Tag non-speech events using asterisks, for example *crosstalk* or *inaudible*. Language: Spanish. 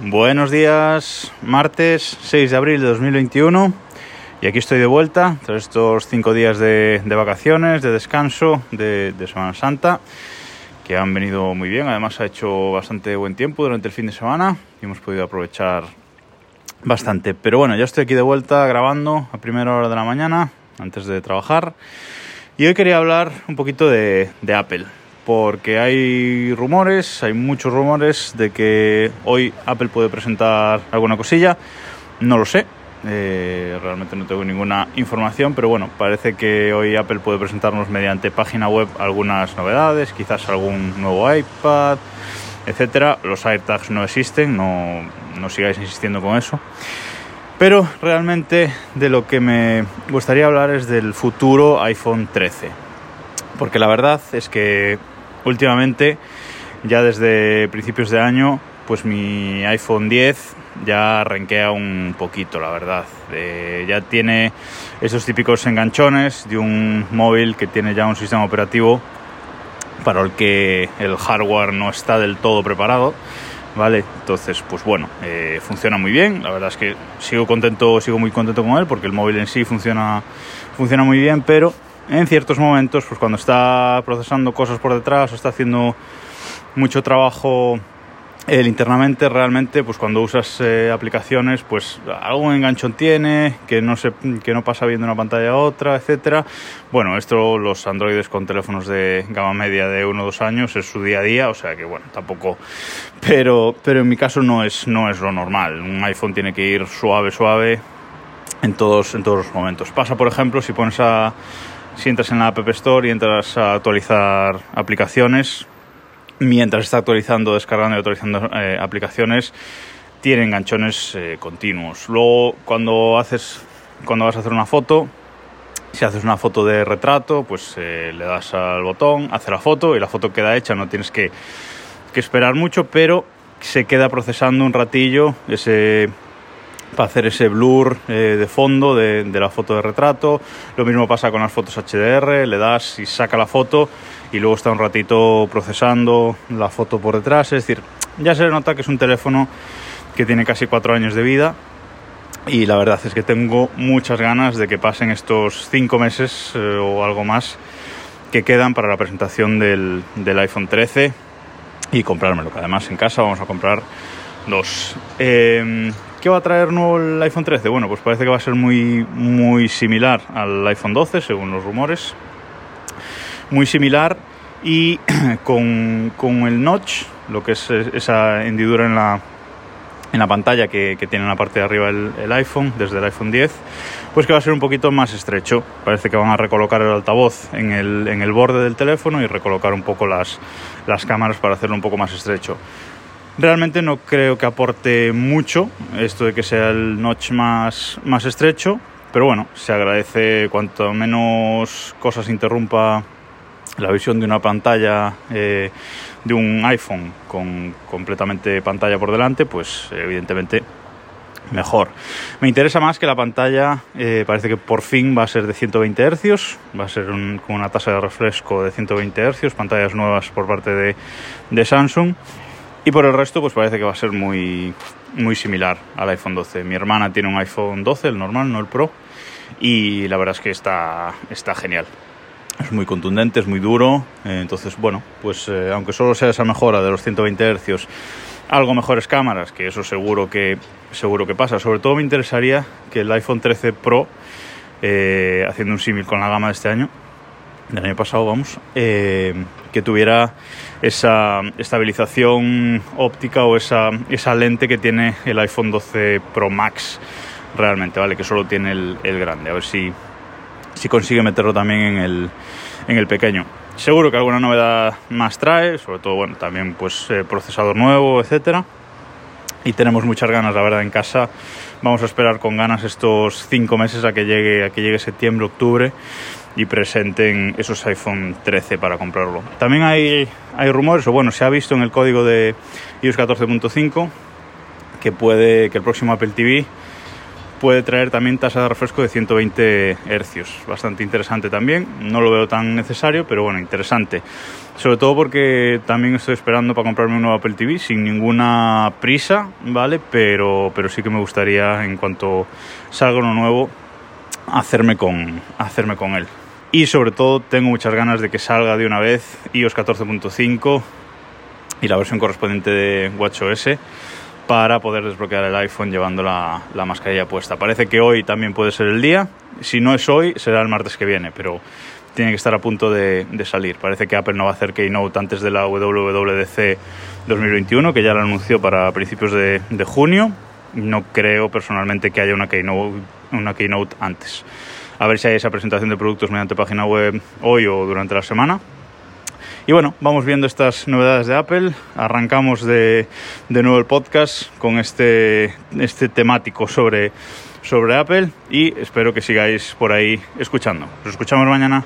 Buenos días, martes 6 de abril de 2021 y aquí estoy de vuelta tras estos cinco días de, vacaciones, de descanso, de, Semana Santa que han venido muy bien, además ha hecho bastante buen tiempo durante el fin de semana y hemos podido aprovechar bastante. Pero bueno, ya estoy aquí de vuelta grabando a primera hora de la mañana antes de trabajar y hoy quería hablar un poquito de Apple porque hay rumores, hay muchos rumores de que hoy Apple puede presentar alguna cosilla. No lo sé, eh, realmente no tengo ninguna información, pero bueno, parece que hoy Apple puede presentarnos mediante página web algunas novedades, quizás algún nuevo iPad, etcétera. Los AirTags no existen, no, no sigáis insistiendo con eso. Pero realmente de lo que me gustaría hablar es del futuro iPhone 13. Porque la verdad es que últimamente, ya desde principios de año, pues mi iPhone 10 ya renquea un poquito, la verdad. Eh, ya tiene esos típicos enganchones de un móvil que tiene ya un sistema operativo para el que el hardware no está del todo preparado. ¿Vale? Entonces, pues bueno, eh, funciona muy bien. La verdad es que sigo contento, sigo muy contento con él porque el móvil en sí funciona, funciona muy bien, pero en ciertos momentos, pues cuando está procesando cosas por detrás o está haciendo mucho trabajo él internamente realmente pues cuando usas eh, aplicaciones pues algún enganchón tiene que no se que no pasa bien de una pantalla a otra etcétera. Bueno esto los androides con teléfonos de gama media de uno o dos años es su día a día o sea que bueno tampoco pero pero en mi caso no es no es lo normal. Un iPhone tiene que ir suave suave en todos en todos los momentos. Pasa por ejemplo si pones a si entras en la App Store y entras a actualizar aplicaciones, mientras está actualizando, descargando y actualizando eh, aplicaciones, tiene enganchones eh, continuos. Luego, cuando haces, cuando vas a hacer una foto, si haces una foto de retrato, pues eh, le das al botón, hace la foto y la foto queda hecha, no tienes que, que esperar mucho, pero se queda procesando un ratillo ese para hacer ese blur eh, de fondo de, la foto de retrato. Lo mismo pasa con las fotos HDR, le das y saca la foto y luego está un ratito procesando la foto por detrás. Es decir, ya se nota que es un teléfono que tiene casi cuatro años de vida y la verdad es que tengo muchas ganas de que pasen estos cinco meses eh, o algo más que quedan para la presentación del, del iPhone 13 y comprármelo, que además en casa vamos a comprar dos. Eh, ¿Qué va a traer nuevo el iPhone 13? Bueno, pues parece que va a ser muy, muy similar al iPhone 12, según los rumores. Muy similar y *clears throat* con, el notch, lo que es esa hendidura en la, en la pantalla que, tiene en la parte de arriba el, iPhone, desde el iPhone 10, pues que va a ser un poquito más estrecho. Parece que van a recolocar el altavoz en el, en el borde del teléfono y recolocar un poco las, las cámaras para hacerlo un poco más estrecho. Realmente no creo que aporte mucho esto de que sea el notch más, más estrecho, pero bueno, se agradece cuanto menos cosas interrumpa la visión de una pantalla eh, de un iPhone con completamente pantalla por delante, pues evidentemente mejor. Me interesa más que la pantalla eh, parece que por fin va a ser de 120 Hz, va a ser con una tasa de refresco de 120 Hz, pantallas nuevas por parte de Samsung y por el resto, pues parece que va a ser muy, muy similar al iPhone 12. Mi hermana tiene un iPhone 12, el normal, no el Pro, y la verdad es que está, está genial. Es muy contundente, es muy duro, eh, entonces bueno, pues eh, aunque solo sea esa mejora de los 120 Hz, algo mejores cámaras, que eso seguro que, seguro que pasa. Sobre todo me interesaría que el iPhone 13 Pro, eh, haciendo un símil con la gama de este año, del año pasado, vamos, eh, que tuviera esa estabilización óptica o esa, esa lente que tiene el iPhone 12 Pro Max realmente, ¿vale? Que solo tiene el, grande. A ver si, si consigue meterlo también en el, en el pequeño. Seguro que alguna novedad más trae, sobre todo, bueno, también pues eh, procesador nuevo, etcétera. Y tenemos muchas ganas, la verdad, en casa. Vamos a esperar con ganas estos cinco meses a que llegue, a que llegue septiembre, octubre y presenten esos iPhone 13 para comprarlo. También hay, hay rumores, o bueno, se ha visto en el código de iOS 14.5 que puede que el próximo Apple TV puede traer también tasa de refresco de 120 Hz. Bastante interesante también. No lo veo tan necesario, pero bueno, interesante. sobre todo porque también estoy esperando para comprarme un nuevo Apple TV sin ninguna prisa, ¿vale? Pero, pero sí que me gustaría, en cuanto salga uno nuevo, hacerme con, hacerme con él. Y sobre todo tengo muchas ganas de que salga de una vez iOS 14.5 y la versión correspondiente de WatchOS para poder desbloquear el iPhone llevando la, la, mascarilla puesta. Parece que hoy también puede ser el día. Si no es hoy, será el martes que viene, pero tiene que estar a punto de, de salir. Parece que Apple no va a hacer Keynote antes de la WWDC 2021, que ya lo anunció para principios de, de junio. No creo personalmente que haya una Keynote, una keynote antes. A ver si hay esa presentación de productos mediante página web hoy o durante la semana. Y bueno, vamos viendo estas novedades de Apple. Arrancamos de, de nuevo el podcast con este, este temático sobre, sobre Apple y espero que sigáis por ahí escuchando. Nos escuchamos mañana.